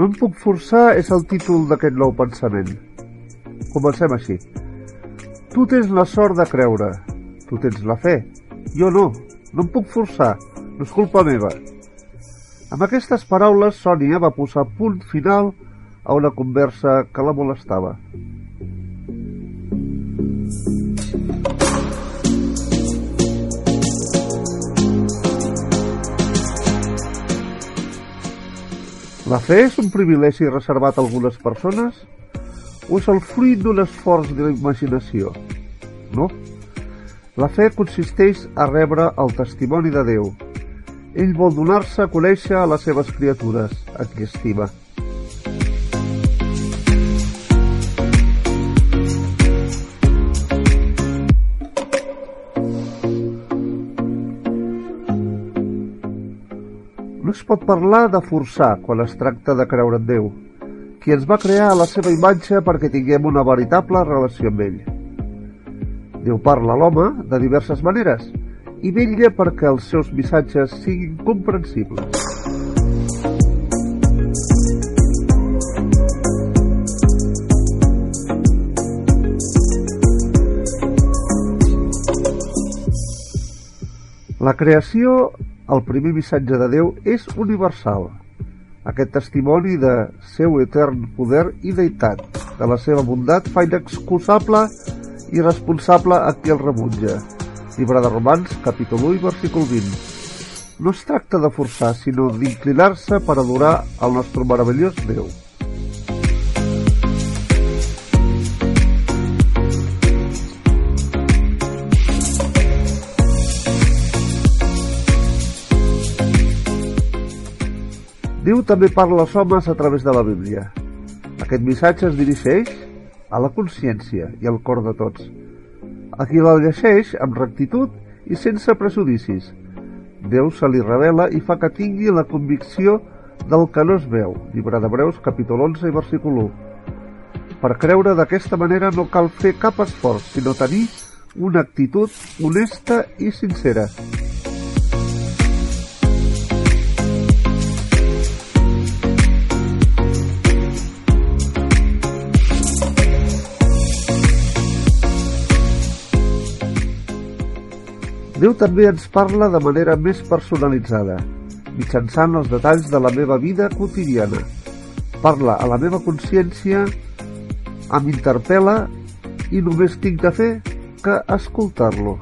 No em puc forçar és el títol d'aquest nou pensament. Comencem així. Tu tens la sort de creure. Tu tens la fe. Jo no. No em puc forçar. No és culpa meva. Amb aquestes paraules, Sònia va posar punt final a una conversa que la molestava. La fe és un privilegi reservat a algunes persones o és el fruit d'un esforç de la imaginació? No. La fe consisteix a rebre el testimoni de Déu. Ell vol donar-se a conèixer a les seves criatures, a qui estima. No es pot parlar de forçar quan es tracta de creure en Déu, qui ens va crear a la seva imatge perquè tinguem una veritable relació amb ell. Déu parla a l'home de diverses maneres i vetlla perquè els seus missatges siguin comprensibles. La creació, el primer missatge de Déu, és universal. Aquest testimoni de seu etern poder i deïtat, de la seva bondat, fa inexcusable i responsable a qui el rebutja. Llibre de Romans, capítol 1, versícul 20. No es tracta de forçar, sinó d'inclinar-se per adorar el nostre meravellós Déu. Déu també parla als homes a través de la Bíblia. Aquest missatge es dirigeix a la consciència i al cor de tots. A qui la llegeix amb rectitud i sense prejudicis. Déu se li revela i fa que tingui la convicció del que no es veu. Llibre d'Hebreus, capítol 11, i versícul 1. Per creure d'aquesta manera no cal fer cap esforç, sinó tenir una actitud honesta i sincera. Déu també ens parla de manera més personalitzada, mitjançant els detalls de la meva vida quotidiana. Parla a la meva consciència, em interpel·la i només tinc de fer que escoltar-lo.